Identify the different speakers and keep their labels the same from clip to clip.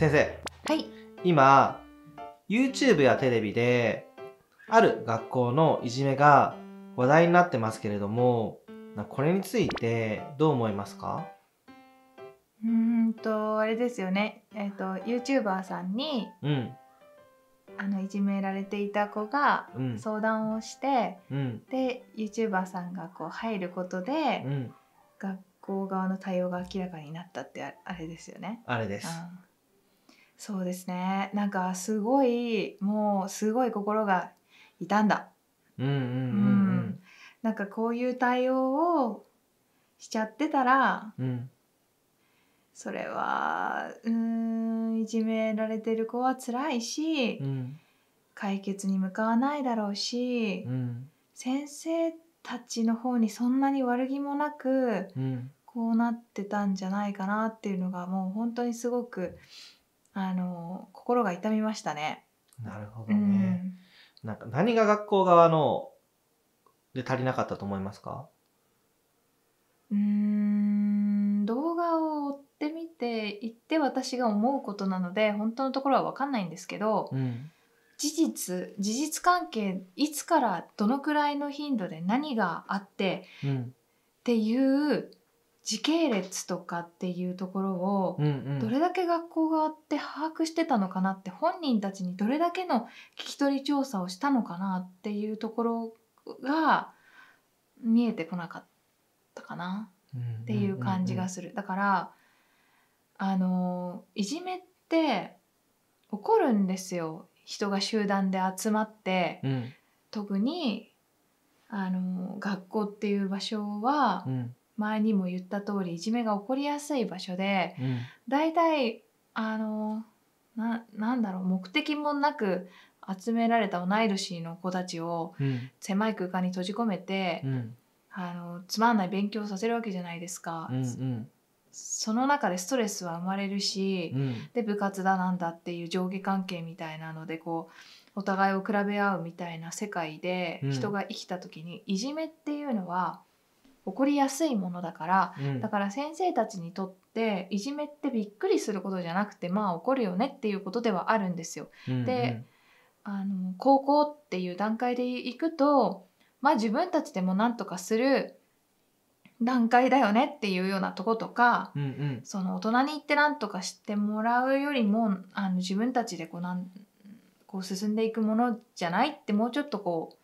Speaker 1: 先生。
Speaker 2: はい。
Speaker 1: 今 YouTube やテレビである学校のいじめが話題になってますけれどもなこれについてどう思いますか？
Speaker 2: うーんとあれですよね。えっ、と YouTuber さんに
Speaker 1: うん。
Speaker 2: あのいじめられていた子が
Speaker 1: うん。
Speaker 2: 相談をして、
Speaker 1: うん。
Speaker 2: で YouTuber さんがこう入ることで、
Speaker 1: うん。
Speaker 2: 学校側の対応が明らかになったってああれですよね。
Speaker 1: あれです。
Speaker 2: うんそうですね。なんかすごいもうすごい心が痛んだ。
Speaker 1: うんうんうん
Speaker 2: なんかこういう対応をしちゃってたら
Speaker 1: うんうん
Speaker 2: それはうーんいじめられてる子は辛いし、
Speaker 1: うん
Speaker 2: 解決に向かわないだろうし、
Speaker 1: うん
Speaker 2: 先生たちの方にそんなに悪気もなく
Speaker 1: うん
Speaker 2: こうなってたんじゃないかなっていうのがもう本当にすごくあの心が痛みましたね。
Speaker 1: なるほ
Speaker 2: う
Speaker 1: どね、
Speaker 2: ん、
Speaker 1: なんか何が学校側ので足りなかったと思いますか？
Speaker 2: うーん動画を追ってみて言って私が思うことなので本当のところは分かんないんですけど
Speaker 1: うん。
Speaker 2: 事実事実関係いつからどのくらいの頻度で何があって
Speaker 1: うん。
Speaker 2: っていう時系列とかっていうところをどれだけ学校側って把握してたのかなって本人たちにどれだけの聞き取り調査をしたのかなっていうところが見えてこなかったかなっていう感じがする。だからあのいじめって起こるんですよ。人が集団で集まって。
Speaker 1: うん。
Speaker 2: 特にあの学校っていう場所は
Speaker 1: うん
Speaker 2: 前にも言った通りいじめが起こりやすい場所で
Speaker 1: うん。
Speaker 2: 大体あのななんだろう目的もなく集められた同い年の子たちを
Speaker 1: うん。
Speaker 2: 狭い空間に閉じ込めて、
Speaker 1: うん。
Speaker 2: あのつまんない勉強をさせるわけじゃないですか。
Speaker 1: うんうん。
Speaker 2: その中でストレスは生まれるし、
Speaker 1: うん。
Speaker 2: で部活だなんだっていう上下関係みたいなのでこうお互いを比べ合うみたいな世界で
Speaker 1: うん。
Speaker 2: 人が生きた時に、いじめっていうのは起こりやすいものだから
Speaker 1: うん。
Speaker 2: だから先生たちにとっていじめってびっくりすることじゃなくてまあ起こるよねっていうことではあるんですよ。
Speaker 1: うん
Speaker 2: であの高校っていう段階でいくとまあ自分たちでもなんとかする段階だよねっていうようなとことか
Speaker 1: うんうん。
Speaker 2: その大人に行ってなんとかしてもらうよりもあの自分たちでこうなんこう進んでいくものじゃないってもうちょっとこう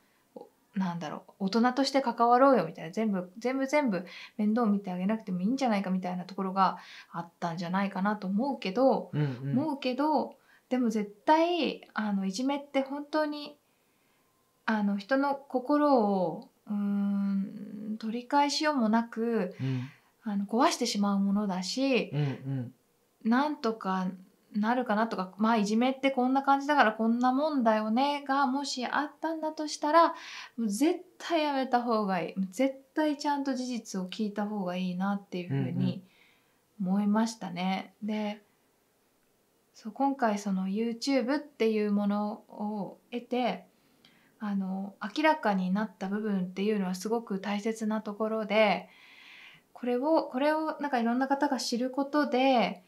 Speaker 2: なんだろう大人として関わろうよみたいな全部全部全部面倒見てあげなくてもいいんじゃないかみたいなところがあったんじゃないかなと思うけど、
Speaker 1: うんうん。
Speaker 2: 思うけどでも絶対あのいじめって本当にあの人の心をうーん取り返しようもなく
Speaker 1: うん。
Speaker 2: あの壊してしまうものだし
Speaker 1: うんうん。
Speaker 2: なんとかなるかなとかまあいじめってこんな感じだからこんなもんだよねがもしあったんだとしたら絶対やめた方がいい絶対ちゃんと事実を聞いた方がいいなっていうふうに思いましたね。でそう今回その YouTube っていうものを得てあの明らかになった部分っていうのはすごく大切なところでこれをこれをなんかいろんな方が知ることで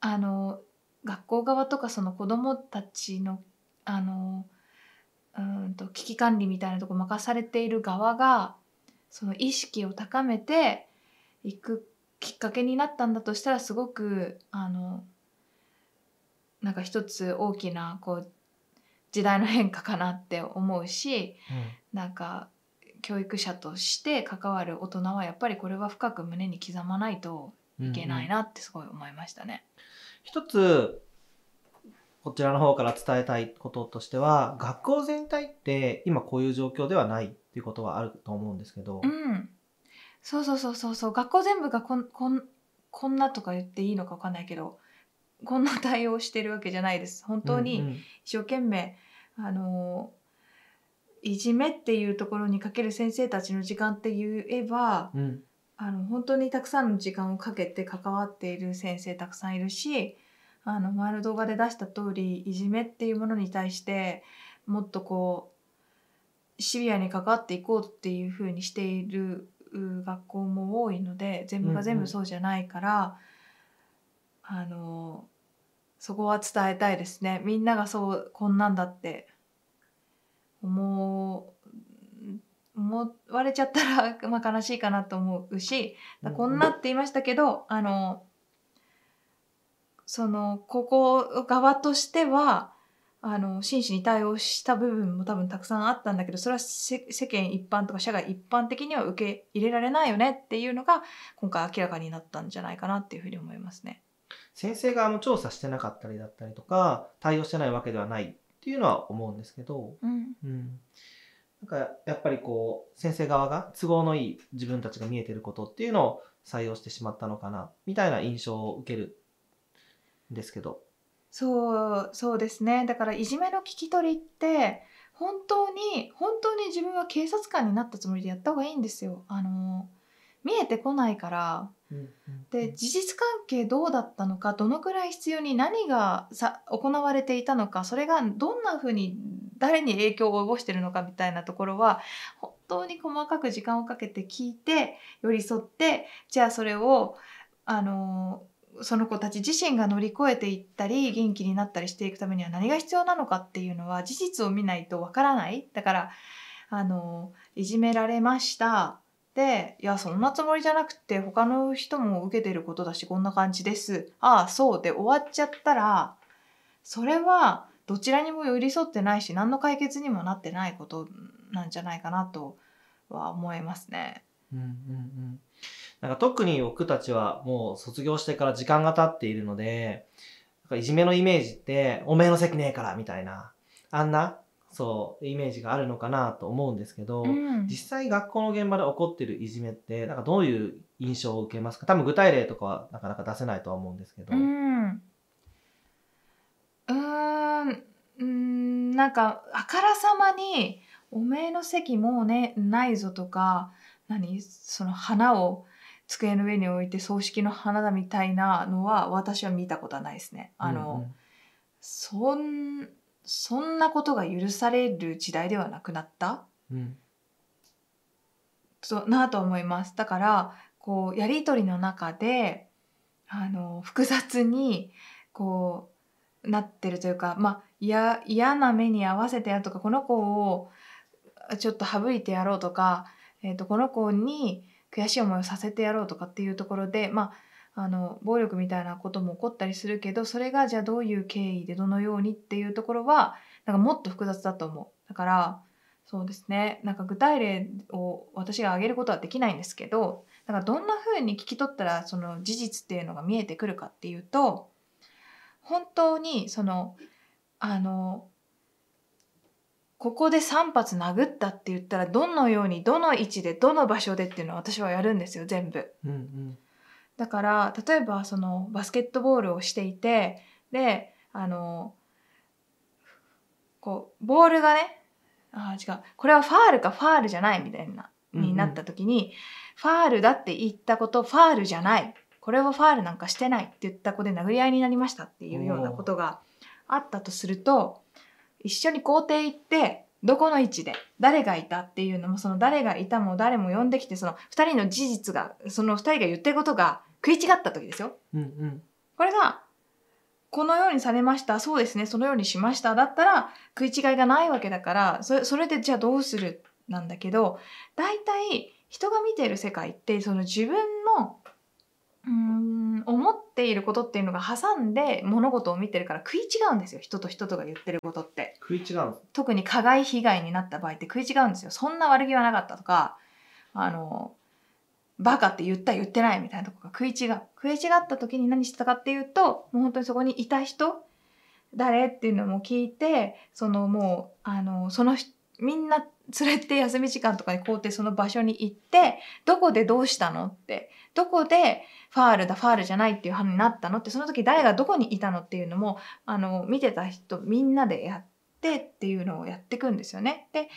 Speaker 2: あの学校側とかその子どもたちのあのうーんと危機管理みたいなとこ任されている側がその意識を高めていくきっかけになったんだとしたらすごくあのなんか一つ大きなこう時代の変化かなって思うしなんか教育者として関わる大人はやっぱりこれは深く胸に刻まないと
Speaker 1: うん
Speaker 2: いけないなってすごい思いましたね。
Speaker 1: 一つこちらの方から伝えたいこととしては学校全体って今こういう状況ではないっていうことはあると思うんですけど、
Speaker 2: うん、そうそうそうそうそう。学校全部がこんこんこんなとか言っていいのか分かんないけどこんな対応してるわけじゃないです。本当に
Speaker 1: うんうん。
Speaker 2: 一生懸命、あのいじめっていうところにかける先生たちの時間って言えば
Speaker 1: うん
Speaker 2: あの本当にたくさんの時間をかけて関わっている先生たくさんいるしあの前の動画で出した通りいじめっていうものに対してもっとこうシビアに関わっていこうっていうふうにしている学校も多いので全部が全部そうじゃないから、あのそこは伝えたいですね。みんながそうこんなんだって思思われちゃったら、まあ、悲しいかなと思うしこんなって言いましたけどあのそのここ側としてはあの真摯に対応した部分も多分たくさんあったんだけどそれは世間一般とか社会一般的には受け入れられないよねっていうのが今回明らかになったんじゃないかなっていうふうに思いますね。
Speaker 1: 先生側も調査してなかったりだったりとか対応してないわけではないっていうのは思うんですけど、
Speaker 2: うん。
Speaker 1: うん、なんかやっぱりこう先生側が都合のいい自分たちが見えてることっていうのを採用してしまったのかなみたいな印象を受けるんですけど。
Speaker 2: そうそうですねだからいじめの聞き取りって本当に本当に自分は警察官になったつもりでやった方がいいんですよ。あの見えてこないからで事実関係どうだったのかどのくらい必要に何がさ行われていたのかそれがどんなふうに誰に影響を及ぼしてるのかみたいなところは本当に細かく時間をかけて聞いて寄り添ってじゃあそれをあのその子たち自身が乗り越えていったり元気になったりしていくためには何が必要なのかっていうのは事実を見ないとわからない。だからあのいじめられました。でいやそんなつもりじゃなくて他の人も受けてることだしこんな感じです。ああそうで終わっちゃったらそれはどちらにも寄り添ってないし何の解決にもなってないことなんじゃないかなとは思いますね。
Speaker 1: うんうんうんなんか特に僕たちはもう卒業してから時間が経っているので、なんかいじめのイメージって、おめえの席ねえからみたいな、あんな、そう、イメージがあるのかなと思うんですけど、
Speaker 2: うん
Speaker 1: 実際学校の現場で起こってるいじめって、なんかどういう印象を受けますか？多分具体例とかはなかなか出せないとは思うんですけど。
Speaker 2: うんうーんうーんなんかあからさまに「おめえの席もうねないぞ」とか何その花を机の上に置いて葬式の花だみたいなのは私は見たことはないですね。あの、そんそんなことが許される時代ではなくなった？
Speaker 1: うんうん、
Speaker 2: となと思います。だからこうやり取りの中であの複雑にこうなってるというかまあ嫌な目に合わせてやるとかこの子をちょっと省いてやろうとか、えー、とこの子に悔しい思いをさせてやろうとかっていうところでまああの暴力みたいなことも起こったりするけどそれがじゃあどういう経緯でどのようにっていうところはなんかもっと複雑だと思う。だからそうですねなんか具体例を私が挙げることはできないんですけどだかどんな風に聞き取ったらその事実っていうのが見えてくるかっていうと本当にそのあのここで3発殴ったって言ったらどのようにどの位置でどの場所でっていうのを私はやるんですよ全部。
Speaker 1: うんうん。
Speaker 2: だから例えばそのバスケットボールをしていてであのこうボールがねあー違うこれはファールかファールじゃないみたいな
Speaker 1: うんうん。
Speaker 2: になった時に、ファールだって言ったことファールじゃないこれはファールなんかしてないって言った子で殴り合いになりましたっていうようなことがあったとすると一緒に校庭行ってどこの位置で誰がいたっていうのもその誰がいたも誰も呼んできてその2人の事実がその2人が言ってることが食い違った時ですよ。
Speaker 1: うんうん
Speaker 2: これがこのようにされましたそうですねそのようにしましただったら食い違いがないわけだからそれそれでじゃあどうするなんだけど大体人が見ている世界ってその自分のうーん思っていることっていうのが挟んで物事を見てるから食い違うんですよ。人と人とが言ってることって。
Speaker 1: 食い違う
Speaker 2: 特に加害被害になった場合って食い違うんですよ。そんな悪気はなかったとかあのバカって言った言ってないみたいなとこが食い違う。食い違った時に何してたかっていうともう本当にそこにいた人誰っていうのも聞いてそのもうあのその人みんな連れて休み時間とかに校庭その場所に行ってどこでどうしたのってどこでファールだファールじゃないっていう話になったのってその時誰がどこにいたのっていうのもあの見てた人みんなでやってっていうのをやっていくんですよね。で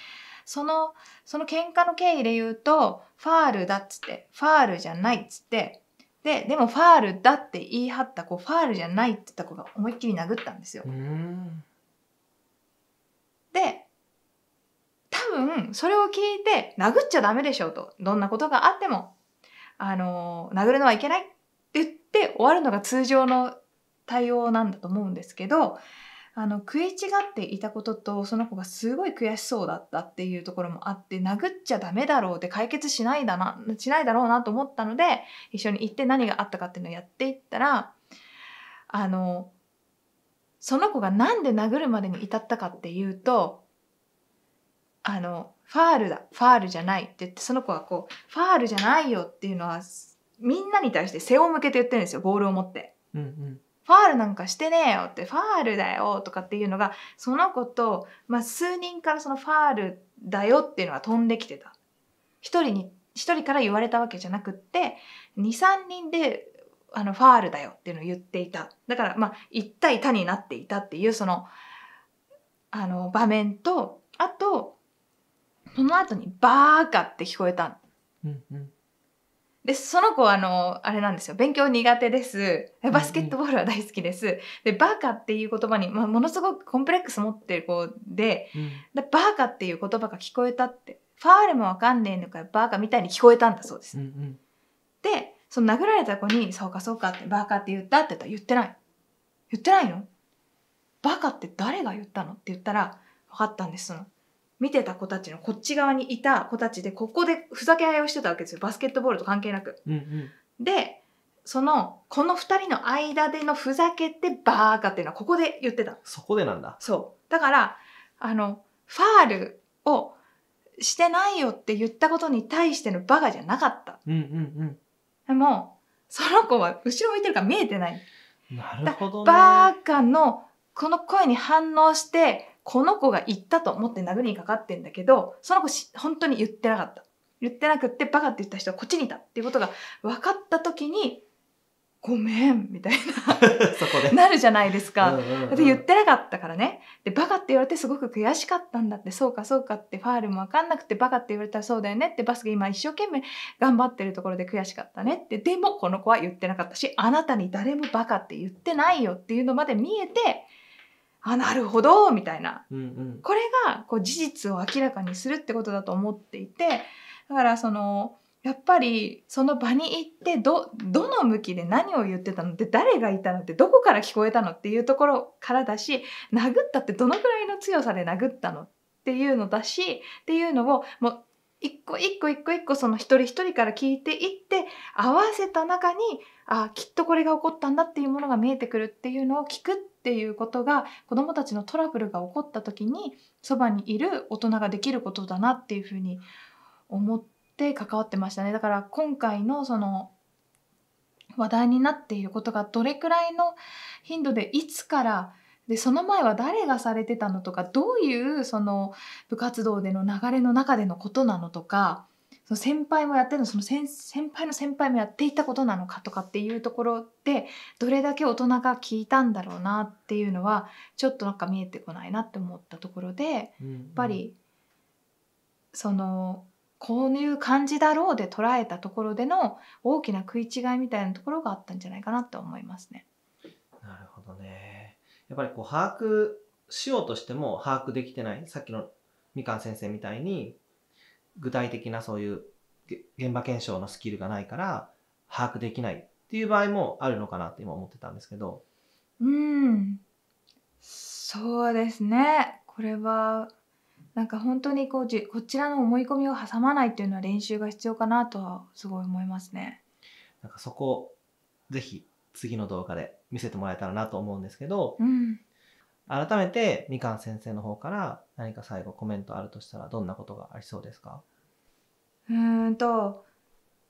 Speaker 2: そのその喧嘩の経緯で言うとファールだっつってファールじゃないっつってででもファールだって言い張った子ファールじゃないって言った子が思いっきり殴ったんですよ
Speaker 1: う。ん
Speaker 2: で多分それを聞いて殴っちゃダメでしょうと。どんなことがあってもあの殴るのはいけないって言って終わるのが通常の対応なんだと思うんですけどあの食い違っていたこととその子がすごい悔しそうだったっていうところもあって殴っちゃダメだろうって解決しないだなしないだろうなと思ったので一緒に行って何があったかっていうのをやっていったらあのその子がなんで殴るまでに至ったかっていうとあのファールだファールじゃないって言ってその子はこうファールじゃないよっていうのはみんなに対して背を向けて言ってるんですよボールを持って。
Speaker 1: うんうん。
Speaker 2: ファールなんかしてねえよってファールだよとかっていうのがその子と、まあ、数人からそのファールだよっていうのが飛んできてた。一人に一人から言われたわけじゃなくって23人であのファールだよっていうのを言っていた。だからまあ1対他になっていたっていうそのあの場面とあとその後に「バーカ」って聞こえた
Speaker 1: うんうん
Speaker 2: で、その子はあの、あれなんですよ。勉強苦手です。バスケットボールは大好きです。で、バカっていう言葉に、まあ、ものすごくコンプレックス持ってる子で、
Speaker 1: うん
Speaker 2: でバカっていう言葉が聞こえたって、ファールもわかんねえのかよ、バカみたいに聞こえたんだそうです。
Speaker 1: うんうん
Speaker 2: で、その殴られた子に、そうかそうかって、バカって言ったって言ったら言ってない。言ってないの？バカって誰が言ったの？って言ったら、分かったんです。その見てた子たちのこっち側にいた子たちで、ここでふざけ合いをしてたわけですよ。バスケットボールと関係なく。
Speaker 1: うんうん
Speaker 2: でそのこの2人の間でのふざけてバーカっていうのはここで言ってた
Speaker 1: そこでなんだ。
Speaker 2: そうだからあのファールをしてないよって言ったことに対してのバカじゃなかった
Speaker 1: うんうん
Speaker 2: でもその子は後ろ向いてるから見えてない
Speaker 1: うん。なるほどね。
Speaker 2: バーカのこの声に反応してこの子が言ったと思って殴りにかかってんだけどその子し本当に言ってなかった。言ってなくってバカって言った人はこっちにいたっていうことが分かった時にごめんみたい
Speaker 1: そこで。
Speaker 2: ななるじゃないですか。で言ってなかったからね。でバカって言われてすごく悔しかったんだって。そうかそうかってファールも分かんなくてバカって言われたらそうだよねってバスケ今一生懸命頑張ってるところで悔しかったねって。でもこの子は言ってなかったしあなたに誰もバカって言ってないよっていうのまで見えてあなるほどみたいな。
Speaker 1: うんうん。
Speaker 2: これがこう事実を明らかにするってことだと思っていてだからそのやっぱりその場に行ってどどの向きで何を言ってたのって誰がいたのってどこから聞こえたのっていうところからだし殴ったってどのくらいの強さで殴ったのっていうのだしっていうのをもう一個一個一個一個その一人一人から聞いていって合わせた中にあきっとこれが起こったんだっていうものが見えてくるっていうのを聞くっていうことが子どもたちのトラブルが起こった時にそばにいる大人ができることだなっていうふうに思って関わってましたね。だから今回のその話題になっていることがどれくらいの頻度でいつからでその前は誰がされてたのとかどういうその部活動での流れの中でのことなのとかその先輩もやってるのその先先輩の先輩もやっていたことなのかとかっていうところでどれだけ大人が聞いたんだろうなっていうのはちょっとなんか見えてこないなって思ったところでやっぱりそのこういう感じだろうで捉えたところでの大きな食い違いみたいなところがあったんじゃないかなって思いますね。
Speaker 1: なるほどね。やっぱりこう把握しようとしても把握できてない。さっきのみかん先生みたいに具体的なそういうげ現場検証のスキルがないから把握できないっていう場合もあるのかなって今思ってたんですけど。
Speaker 2: うんそうですねこれはなんか本当にこうじこちらの思い込みを挟まないっていうのは練習が必要かなとはすごい思いますね。
Speaker 1: なんかそこぜひ次の動画で見せてもらえたらなと思うんですけど、
Speaker 2: うん
Speaker 1: 改めてみかん先生の方から何か最後コメントあるとしたらどんなことがありそうですか？
Speaker 2: うんと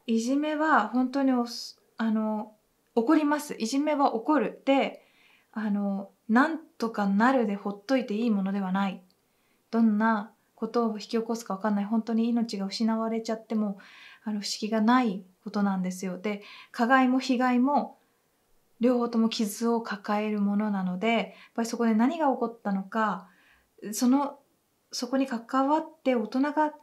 Speaker 2: いじめは本当におすあの起こります。いじめは起こる。であのなんとかなるでほっといていいものではない。どんなことを引き起こすか分かんない。本当に命が失われちゃってもあの不思議がないことなんですよ。で加害も被害も両方とも傷を抱えるものなのでやっぱりそこで何が起こったのかそのそこに関わって大人が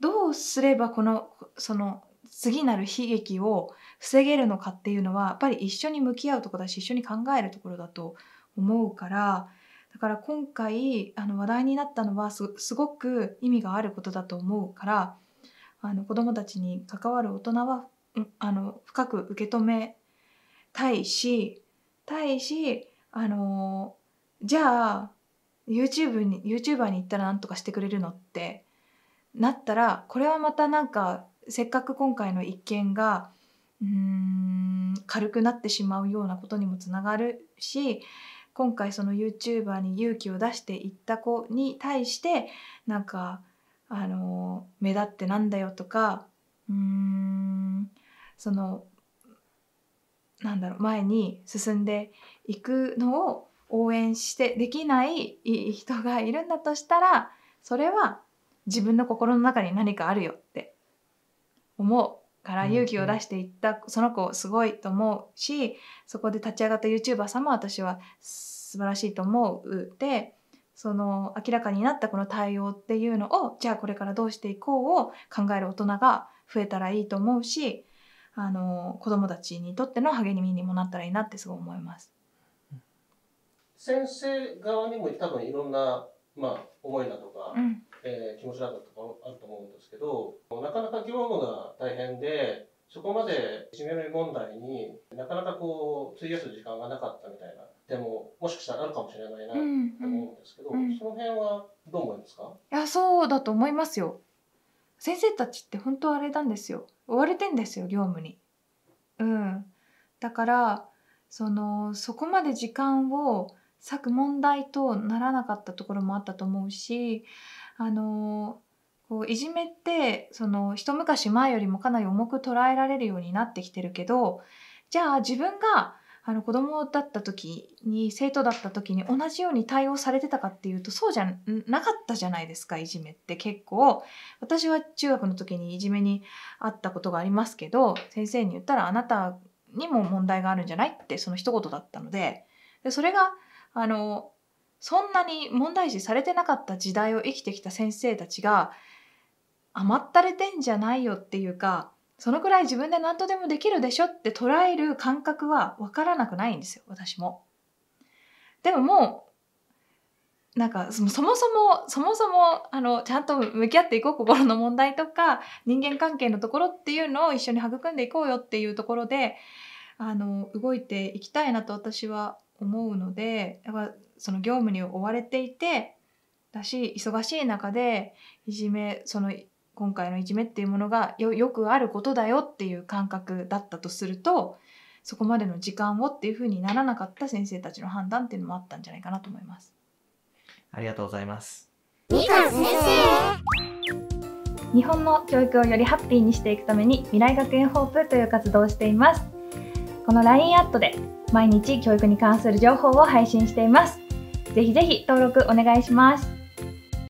Speaker 2: どうすればこのその次なる悲劇を防げるのかっていうのはやっぱり一緒に向き合うとこだし一緒に考えるところだと思うからだから今回あの話題になったのはすごく意味があることだと思うからあの子どもたちに関わる大人はあの深く受け止めたいし対しあのじゃあ YouTube に YouTuber に行ったら何とかしてくれるのってなったらこれはまたなんかせっかく今回の一件がうーん軽くなってしまうようなことにもつながるし今回その YouTuber に勇気を出していった子に対してなんかあの目立ってなんだよとかうーんそのなんだろう前に進んでいくのを応援してできない人がいるんだとしたらそれは自分の心の中に何かあるよって思うから勇気を出していったその子すごいと思うしそこで立ち上がった YouTuber さんも私は素晴らしいと思うでその明らかになったこの対応っていうのをじゃあこれからどうしていこうを考える大人が増えたらいいと思うしあの子どもたちにとっての励みにもなったらいいなってすごい思います。
Speaker 3: 先生側にも多分いろんな、まあ、思いだとか、
Speaker 2: うん。
Speaker 3: えー気持ちだとかあると思うんですけどなかなか業務が大変でそこまでいじめ問題になかなかこう費やす時間がなかったみたいな点ももしかしたらあるかもしれないなと
Speaker 2: うん
Speaker 3: 思うんですけど、
Speaker 2: うん。
Speaker 3: その辺はどう思いますか？
Speaker 2: いやそうだと思いますよ先生たちって本当あれなんですよ。追われてんですよ業務に。うん。だからそのそこまで時間を割く問題とならなかったところもあったと思うしあのこういじめってその一昔前よりもかなり重く捉えられるようになってきてるけどじゃあ自分があの子供だった時に生徒だった時に同じように対応されてたかっていうとそうじゃなかったじゃないですかいじめって。結構私は中学の時にいじめにあったことがありますけど先生に言ったらあなたにも問題があるんじゃないってその一言だったので。でそれがあのそんなに問題視されてなかった時代を生きてきた先生たちが甘ったれてんじゃないよっていうかそのくらい自分で何とでもできるでしょって捉える感覚は分からなくないんですよ私も。でももうなんかそもそもそもそもあのちゃんと向き合っていこう心の問題とか人間関係のところっていうのを一緒に育んでいこうよっていうところであの動いていきたいなと私は思うのでやっぱその業務に追われていてだし忙しい中でいじめその今回のいじめっていうものがよよくあることだよっていう感覚だったとするとそこまでの時間をっていうふうにならなかった先生たちの判断っていうのもあったんじゃないかなと思います。
Speaker 1: ありがとうございます。
Speaker 2: 日本の教育をよりハッピーにしていくために未来学園ホープという活動をしていますこの LINE アットで毎日教育に関する情報を配信していますぜひぜひ登録お願いします